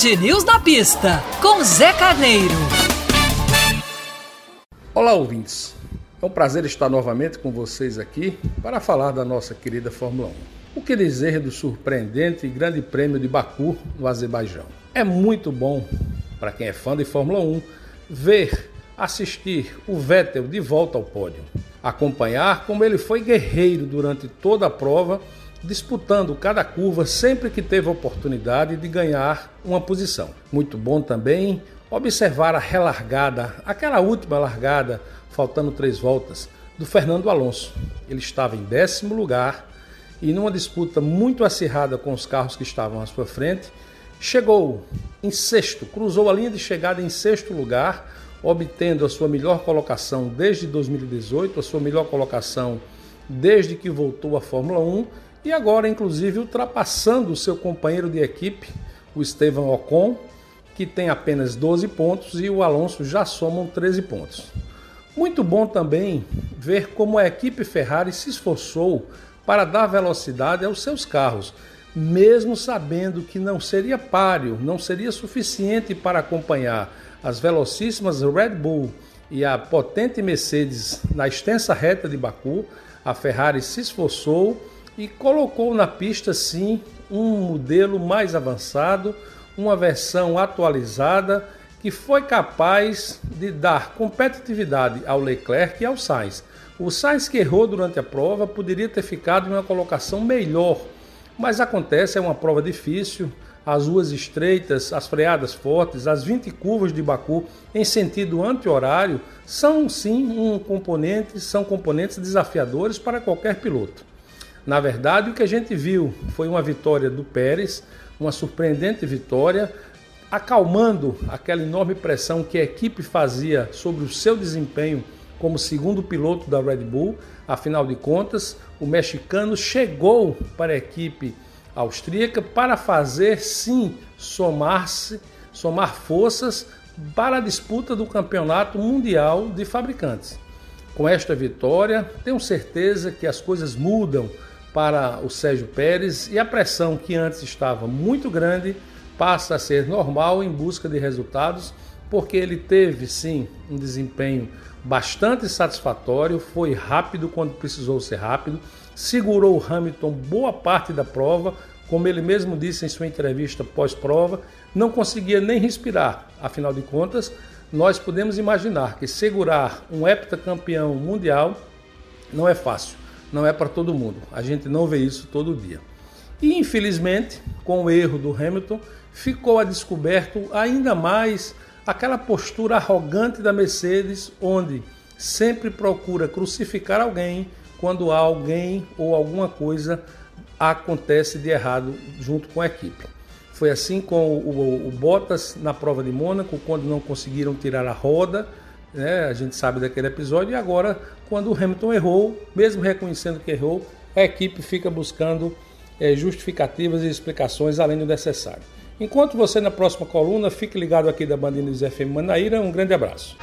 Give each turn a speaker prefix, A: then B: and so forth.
A: Band News na pista, com Zé Carneiro.
B: Olá, ouvintes. É um prazer estar novamente com vocês aqui para falar da nossa querida Fórmula 1. O que dizer do surpreendente e grande prêmio de Baku, no Azerbaijão? É muito bom, para quem é fã de Fórmula 1, ver, assistir o Vettel de volta ao pódio. Acompanhar como ele foi guerreiro durante toda a prova disputando cada curva sempre que teve oportunidade de ganhar uma posição. Muito bom também observar a relargada, aquela última largada, faltando três voltas, do Fernando Alonso. Ele estava em décimo lugar e, numa disputa muito acirrada com os carros que estavam à sua frente, chegou em sexto, cruzou a linha de chegada em sexto lugar, obtendo a sua melhor colocação desde 2018, a sua melhor colocação desde que voltou à Fórmula 1 e agora, inclusive, ultrapassando o seu companheiro de equipe, o Esteban Ocon, que tem apenas 12 pontos, e o Alonso já somam 13 pontos. Muito bom também ver como a equipe Ferrari se esforçou para dar velocidade aos seus carros, mesmo sabendo que não seria páreo, não seria suficiente para acompanhar as velocíssimas Red Bull e a potente Mercedes na extensa reta de Baku, a Ferrari se esforçou e colocou na pista sim um modelo mais avançado, uma versão atualizada que foi capaz de dar competitividade ao Leclerc e ao Sainz. O Sainz que errou durante a prova poderia ter ficado em uma colocação melhor, mas acontece, é uma prova difícil, as ruas estreitas, as freadas fortes, as 20 curvas de Baku em sentido anti-horário são sim um componente, são componentes desafiadores para qualquer piloto. Na verdade, o que a gente viu foi uma vitória do Pérez, uma surpreendente vitória, acalmando aquela enorme pressão que a equipe fazia sobre o seu desempenho como segundo piloto da Red Bull. Afinal de contas, o mexicano chegou para a equipe austríaca para fazer sim somar-se, somar forças para a disputa do campeonato mundial de fabricantes. Com esta vitória, tenho certeza que as coisas mudam para o Sérgio Pérez e a pressão que antes estava muito grande passa a ser normal em busca de resultados, porque ele teve sim um desempenho bastante satisfatório, foi rápido quando precisou ser rápido, segurou o Hamilton boa parte da prova, como ele mesmo disse em sua entrevista pós-prova, não conseguia nem respirar. Afinal de contas, nós podemos imaginar que segurar um heptacampeão mundial não é fácil não é para todo mundo. A gente não vê isso todo dia. E infelizmente, com o erro do Hamilton, ficou a descoberto ainda mais aquela postura arrogante da Mercedes, onde sempre procura crucificar alguém quando alguém ou alguma coisa acontece de errado junto com a equipe. Foi assim com o, o, o Bottas na prova de Mônaco, quando não conseguiram tirar a roda né? A gente sabe daquele episódio. E agora, quando o Hamilton errou, mesmo reconhecendo que errou, a equipe fica buscando é, justificativas e explicações além do necessário. Enquanto você na próxima coluna, fique ligado aqui da Band News FM Manaíra. Um grande abraço.